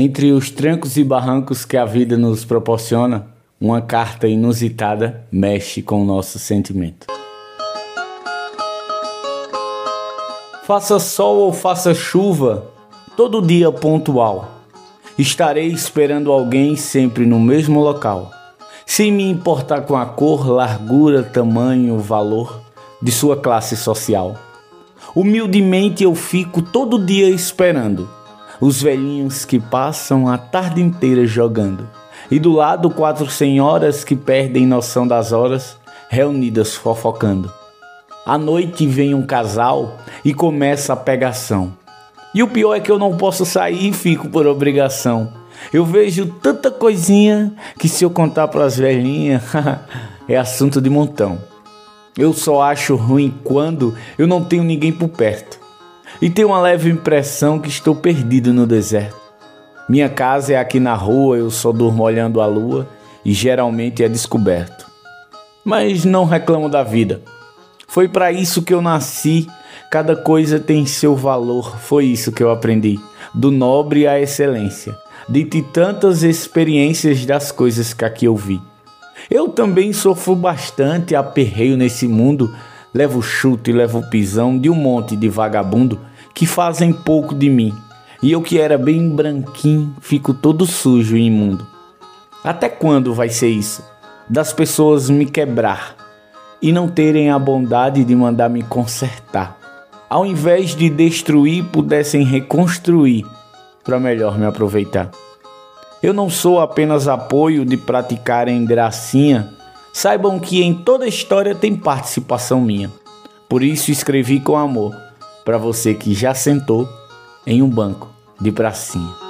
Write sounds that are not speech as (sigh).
Entre os trancos e barrancos que a vida nos proporciona, uma carta inusitada mexe com o nosso sentimento. Faça sol ou faça chuva, todo dia pontual. Estarei esperando alguém sempre no mesmo local, sem me importar com a cor, largura, tamanho, valor de sua classe social. Humildemente eu fico todo dia esperando os velhinhos que passam a tarde inteira jogando, e do lado quatro senhoras que perdem noção das horas, reunidas fofocando. À noite vem um casal e começa a pegação. E o pior é que eu não posso sair e fico por obrigação. Eu vejo tanta coisinha que se eu contar para as velhinhas (laughs) é assunto de montão. Eu só acho ruim quando eu não tenho ninguém por perto e tenho uma leve impressão que estou perdido no deserto. Minha casa é aqui na rua, eu só durmo olhando a lua e geralmente é descoberto. Mas não reclamo da vida. Foi para isso que eu nasci. Cada coisa tem seu valor, foi isso que eu aprendi, do nobre à excelência, de tantas experiências das coisas que aqui eu vi. Eu também sofro bastante aperreio nesse mundo, levo chute levo pisão de um monte de vagabundo que fazem pouco de mim. E eu que era bem branquinho, fico todo sujo e imundo. Até quando vai ser isso? Das pessoas me quebrar e não terem a bondade de mandar me consertar. Ao invés de destruir, pudessem reconstruir para melhor me aproveitar. Eu não sou apenas apoio de praticarem gracinha. Saibam que em toda história tem participação minha. Por isso escrevi com amor para você que já sentou em um banco de pracinha.